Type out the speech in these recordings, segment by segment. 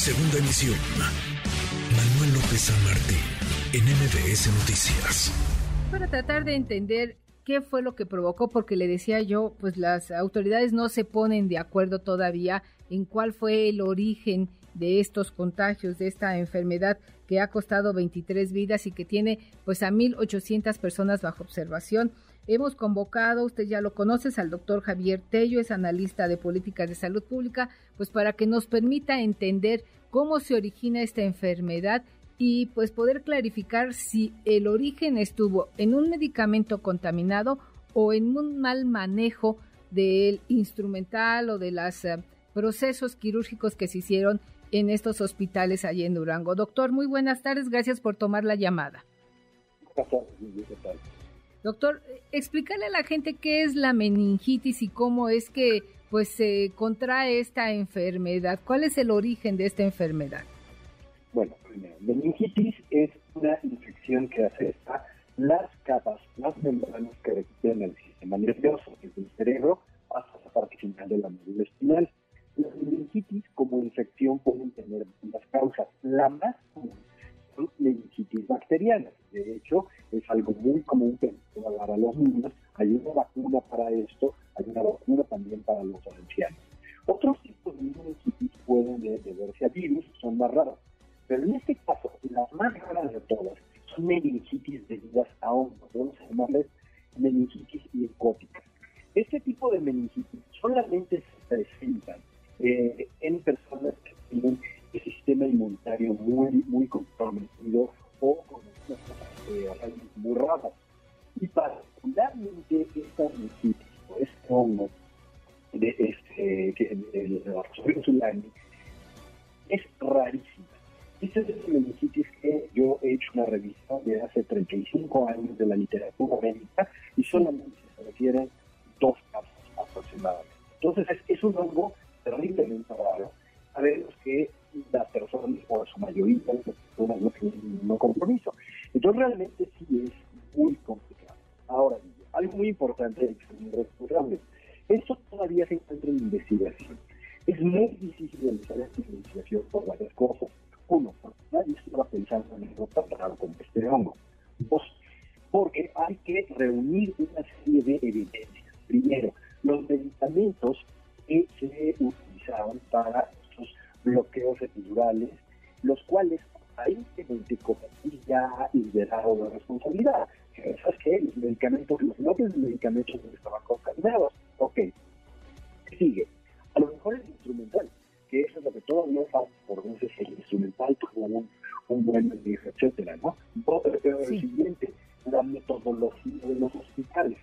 Segunda emisión. Manuel López San Martín, en MBS Noticias. Para tratar de entender qué fue lo que provocó, porque le decía yo, pues las autoridades no se ponen de acuerdo todavía en cuál fue el origen de estos contagios, de esta enfermedad que ha costado 23 vidas y que tiene pues a 1.800 personas bajo observación. Hemos convocado, usted ya lo conoce, al doctor Javier Tello, es analista de políticas de salud pública, pues para que nos permita entender cómo se origina esta enfermedad y pues poder clarificar si el origen estuvo en un medicamento contaminado o en un mal manejo del instrumental o de los eh, procesos quirúrgicos que se hicieron en estos hospitales allí en Durango. Doctor, muy buenas tardes, gracias por tomar la llamada. Doctor, explícale a la gente qué es la meningitis y cómo es que pues se contrae esta enfermedad. ¿Cuál es el origen de esta enfermedad? Bueno, meningitis es una infección que afecta las capas, las membranas que requieren el sistema nervioso, desde el cerebro hasta la parte final de la médula espinal. La meningitis como infección pueden tener varias causas. La más común son meningitis bacterianas. De hecho, es algo muy común que a los niños. Hay una vacuna para esto, hay una vacuna también para los ancianos. Otros tipos de meningitis pueden deberse a virus, son más raros. Pero en este caso, las más raras de todas son meningitis debidas a hongos. Vamos a llamarles meningitis micóticas. Este tipo de meningitis solamente se presentan eh, en personas que tienen el sistema inmunitario muy, muy comprometido es rarísima. Esta es la meningitis que yo he hecho una revisión de hace 35 años de la literatura médica y solamente se refieren dos casos aproximadamente. Entonces es, es un hongo terriblemente raro. Sabemos que las personas, o su mayoría, las personas no tienen no compromiso. Entonces realmente sí es muy complicado. Ahora, algo muy importante y irresponsable. Esto todavía se encuentra en investigación. Es muy medicamentos que se utilizaban para estos bloqueos epidurales, los cuales aparentemente Cometis ya ha liberado la responsabilidad. ¿Sabes que Los medicamentos, los bloques de medicamentos no estaban contaminados. Ok. Sigue. A lo mejor el instrumental, que eso es lo que todavía falta por veces el instrumental tuvo un, un buen manejo, etcétera, ¿no? Pero sí. el siguiente, la metodología de los hospitales.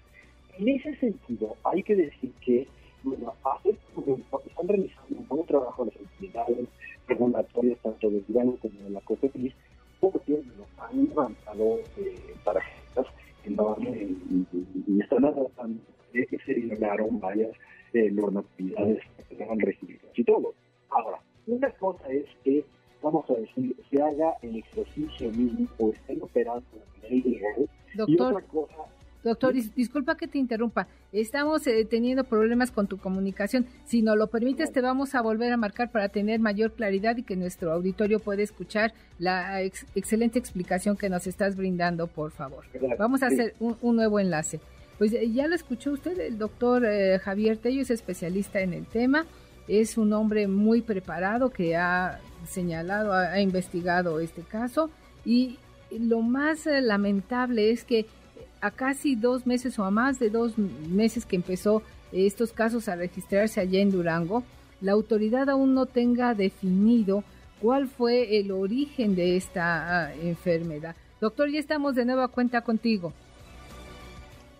En ese sentido, hay que decir que bueno, hace, están realizando un buen trabajo las autoridades regulatorias, tanto de Durango como de la COFEPRIS, porque nos han levantado eh, tarjetas enormes y, y, están tratando de que se eliminaron varias eh, normatividades que tengan registros y todo. Ahora, una cosa es que, vamos a decir, se haga el ejercicio mismo o estén operando de manera ilegal, y otra cosa Doctor, disculpa que te interrumpa. Estamos eh, teniendo problemas con tu comunicación. Si nos lo permites, te vamos a volver a marcar para tener mayor claridad y que nuestro auditorio pueda escuchar la ex excelente explicación que nos estás brindando, por favor. Vamos a hacer un, un nuevo enlace. Pues ya lo escuchó usted, el doctor eh, Javier Tello es especialista en el tema. Es un hombre muy preparado que ha señalado, ha, ha investigado este caso. Y lo más eh, lamentable es que a casi dos meses o a más de dos meses que empezó estos casos a registrarse allá en Durango, la autoridad aún no tenga definido cuál fue el origen de esta uh, enfermedad. Doctor, ya estamos de nueva cuenta contigo.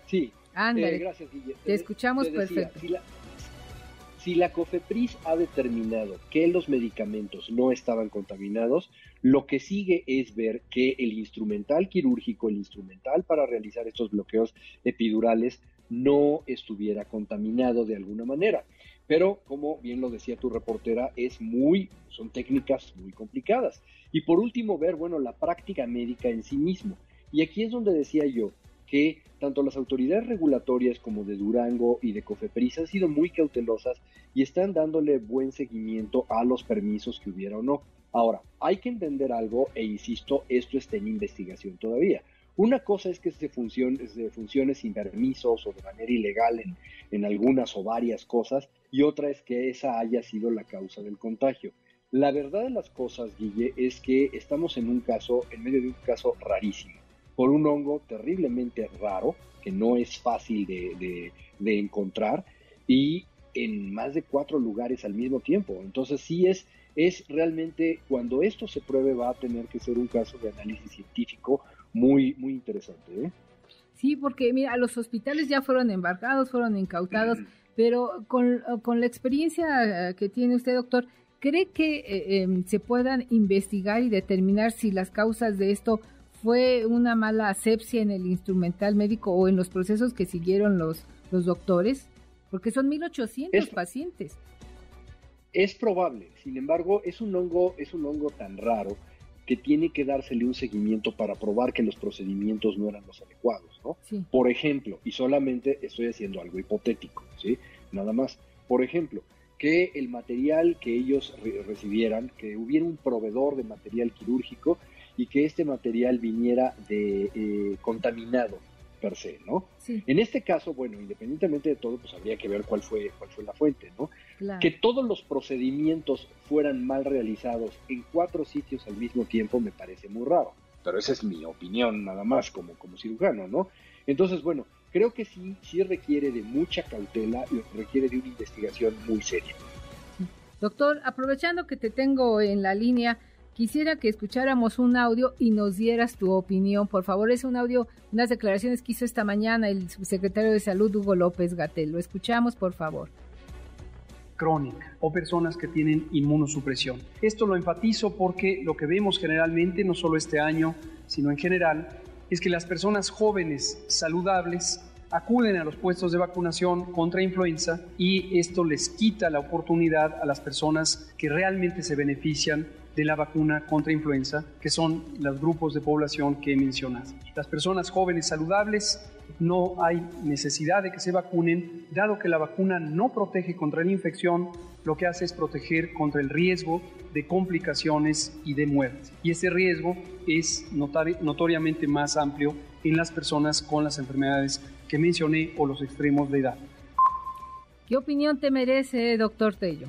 Sí. Ándale. Eh, gracias, Guille. Te escuchamos te decía, perfecto. Si la, si la COFEPRIS ha determinado que los medicamentos no estaban contaminados, lo que sigue es ver que el instrumental quirúrgico, el instrumental para realizar estos bloqueos epidurales, no estuviera contaminado de alguna manera. Pero, como bien lo decía tu reportera, es muy, son técnicas muy complicadas. Y por último, ver, bueno, la práctica médica en sí mismo. Y aquí es donde decía yo, que tanto las autoridades regulatorias como de Durango y de Cofepris han sido muy cautelosas y están dándole buen seguimiento a los permisos que hubiera o no. Ahora, hay que entender algo e insisto, esto está en investigación todavía. Una cosa es que se funcione, se funcione sin permisos o de manera ilegal en, en algunas o varias cosas y otra es que esa haya sido la causa del contagio. La verdad de las cosas, Guille, es que estamos en un caso, en medio de un caso rarísimo por un hongo terriblemente raro, que no es fácil de, encontrar, y en más de cuatro lugares al mismo tiempo. Entonces sí es, es realmente, cuando esto se pruebe va a tener que ser un caso de análisis científico muy, muy interesante. ¿eh? Sí, porque mira, los hospitales ya fueron embarcados, fueron incautados, pero con, la experiencia que tiene usted, doctor, ¿cree que eh, em, se puedan investigar y determinar si las causas de esto fue una mala asepsia en el instrumental médico o en los procesos que siguieron los, los doctores? Porque son 1800 pacientes. Es probable, sin embargo, es un hongo, es un hongo tan raro que tiene que dársele un seguimiento para probar que los procedimientos no eran los adecuados, ¿no? Por ejemplo, y solamente estoy haciendo algo hipotético, ¿sí? Nada más. Por ejemplo, que el material que ellos recibieran, que hubiera un proveedor de material quirúrgico y que este material viniera de eh, contaminado per se, ¿no? En este caso, bueno, independientemente de todo, pues habría que ver cuál fue, cuál fue la fuente, ¿no? Que todos los procedimientos fueran mal realizados en cuatro sitios al mismo tiempo me parece muy raro. Pero esa es mi opinión nada más como, como cirujano, ¿no? Entonces, bueno, creo que sí, sí requiere de mucha cautela y requiere de una investigación muy seria. Doctor, aprovechando que te tengo en la línea, Quisiera que escucháramos un audio y nos dieras tu opinión. Por favor, es un audio, unas declaraciones que hizo esta mañana el subsecretario de Salud, Hugo López Gatel. Lo escuchamos, por favor crónica o personas que tienen inmunosupresión. Esto lo enfatizo porque lo que vemos generalmente, no solo este año, sino en general, es que las personas jóvenes saludables acuden a los puestos de vacunación contra influenza y esto les quita la oportunidad a las personas que realmente se benefician de la vacuna contra influenza, que son los grupos de población que he mencionado. Las personas jóvenes saludables no hay necesidad de que se vacunen, dado que la vacuna no protege contra la infección, lo que hace es proteger contra el riesgo de complicaciones y de muerte. Y ese riesgo es notoriamente más amplio en las personas con las enfermedades que mencioné o los extremos de edad. ¿Qué opinión te merece, doctor Tello?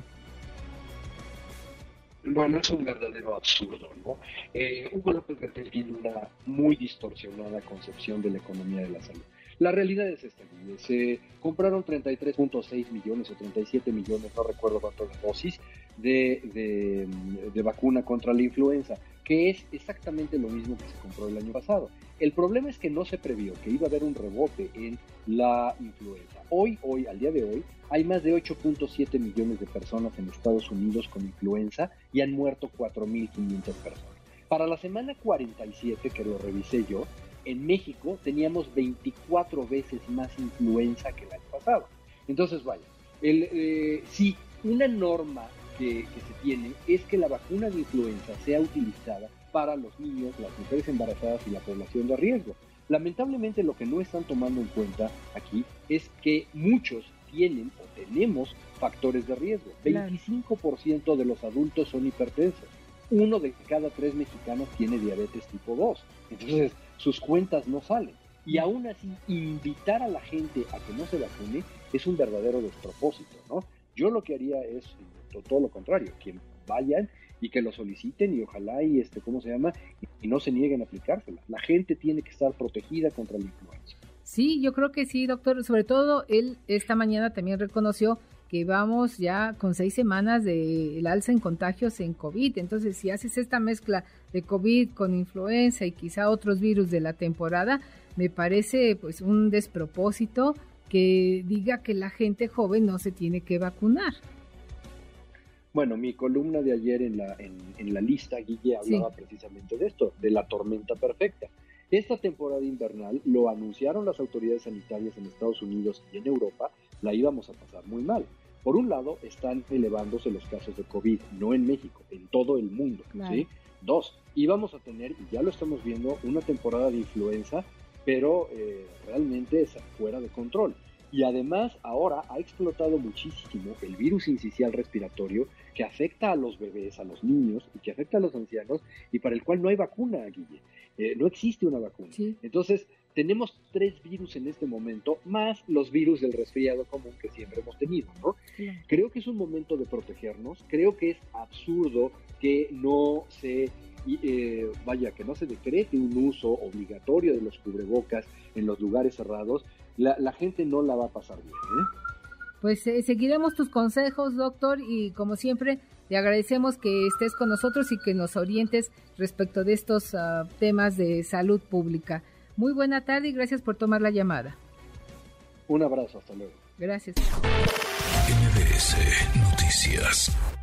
Bueno, es un verdadero absurdo, ¿no? Eh, Hugo López Gatel tiene una muy distorsionada concepción de la economía de la salud. La realidad es esta, se compraron 33.6 millones o 37 millones, no recuerdo cuántas dosis, de, de, vacuna contra la influenza, que es exactamente lo mismo que se compró el año pasado. El problema es que no se previó que iba a haber un rebote en la influenza. Hoy, hoy, al día de hoy, hay más de 8.7 millones de personas en Estados Unidos con influenza y han muerto 4.500 personas. Para la semana 47, que lo revisé yo, en México teníamos 24 veces más influenza que el año pasado. Entonces, vaya, el, eh, si una norma que, que se tiene es que la vacuna de influenza sea utilizada para los niños, las mujeres embarazadas y la población de riesgo. Lamentablemente lo que no están tomando en cuenta aquí es que muchos tienen o tenemos factores de riesgo. 25% de los adultos son hipertensos. Uno de cada tres mexicanos tiene diabetes tipo 2. Entonces, sus cuentas no salen. Y aún así, invitar a la gente a que no se vacune es un verdadero despropósito, ¿no? Yo lo que haría es todo lo contrario, que vayan y que lo soliciten y ojalá y este, ¿cómo se llama? Y, no se nieguen a aplicársela. La gente tiene que estar protegida contra la influenza. Sí, yo creo que sí, doctor. Sobre todo, él esta mañana también reconoció que vamos ya con seis semanas del alza en contagios en COVID. Entonces, si haces esta mezcla de COVID con influenza y quizá otros virus de la temporada, me parece pues un despropósito que diga que la gente joven no se tiene que vacunar. Bueno, mi columna de ayer en la, en, la lista, Guille, hablaba precisamente de esto, de la tormenta perfecta. Esta temporada invernal, lo anunciaron las autoridades sanitarias en Estados Unidos y en Europa, la íbamos a pasar muy mal. Por un lado, están elevándose los casos de COVID, no en México, en todo el mundo. ¿sí? Dos, íbamos a tener, y ya lo estamos viendo, una temporada de influenza pero eh, realmente es fuera de control. Y además ahora ha explotado muchísimo el virus incisional respiratorio que afecta a los bebés, a los niños y que afecta a los ancianos y para el cual no hay vacuna, Guille. Eh, no existe una vacuna. Entonces, tenemos tres virus en este momento, más los virus del resfriado común que siempre hemos tenido, ¿no? Creo que es un momento de protegernos, creo que es absurdo que no se eh, vaya, que no se decrete un uso obligatorio de los cubrebocas en los lugares cerrados, la, gente no la va a pasar bien. ¿eh? Pues eh, seguiremos tus consejos, doctor, y como siempre, te agradecemos que estés con nosotros y que nos orientes respecto de estos ah, temas de salud pública. Muy buena tarde y gracias por tomar la llamada. Un abrazo, hasta luego. Gracias. NBS Noticias.